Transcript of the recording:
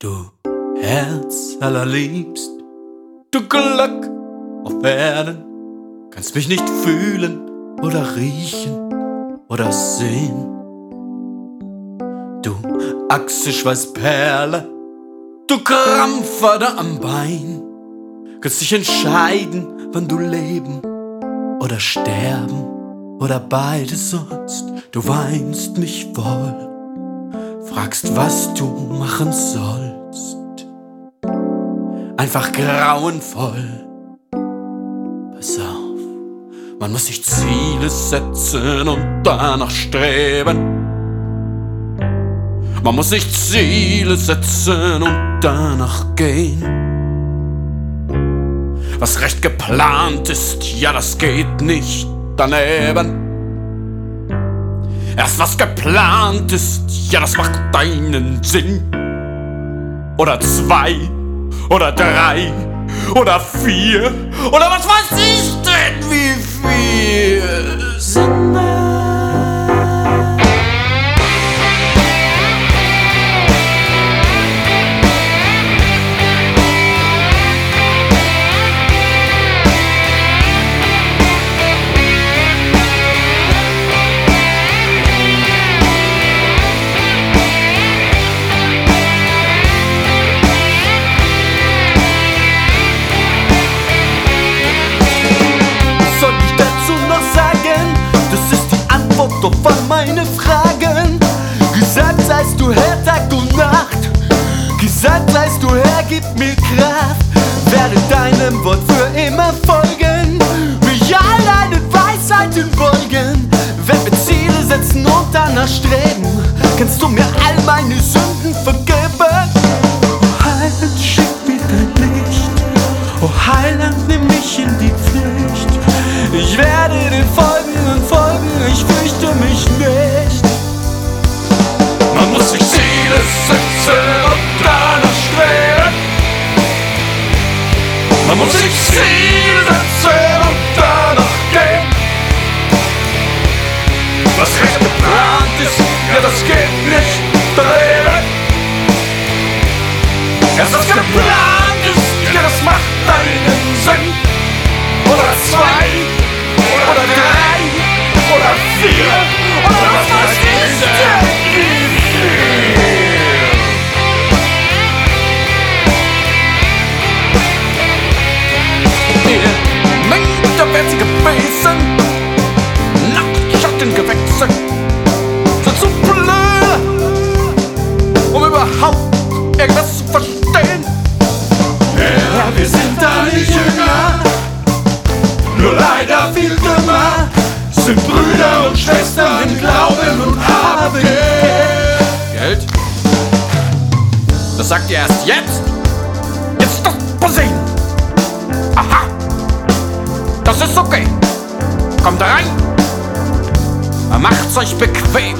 Du Herz allerliebst, du Glück auf Erden, kannst mich nicht fühlen oder riechen oder sehen. Du Achselschweißperle, du Krampfader am Bein, kannst dich entscheiden, wann du leben oder sterben oder beides sollst. Du weinst mich voll fragst, was du machen sollst. Einfach grauenvoll. Pass auf, man muss sich Ziele setzen und danach streben. Man muss sich Ziele setzen und danach gehen. Was recht geplant ist, ja, das geht nicht daneben. Erst was geplant ist, ja, das macht deinen Sinn. Oder zwei, oder drei, oder vier, oder was weiß ich denn, wie viel Sinn. Gesagt seist du Herr, gib mir Kraft. Werde deinem Wort für immer folgen, mich all deine Weisheiten beugen. Wenn wir Ziele setzen und danach streben, kannst du mir all meine Sünden vergeben. Oh Heiland, schick mir dein Licht, oh Heiland, nimm mich in die Pflicht. Ich werde dir folgen, Sind zu blöd, um überhaupt irgendwas zu verstehen. Ja, wir sind alle Jünger, nur leider viel dümmer. Sind Brüder und Schwestern im Glauben und haben Geld? Das sagt ihr erst? Jetzt Macht's euch bequem.